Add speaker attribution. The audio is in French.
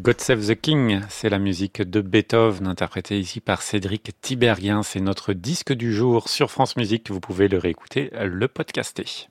Speaker 1: God Save the King, c'est la musique de Beethoven interprétée ici par Cédric Tiberghien. C'est notre disque du jour sur France Musique. Vous pouvez le réécouter, le podcaster.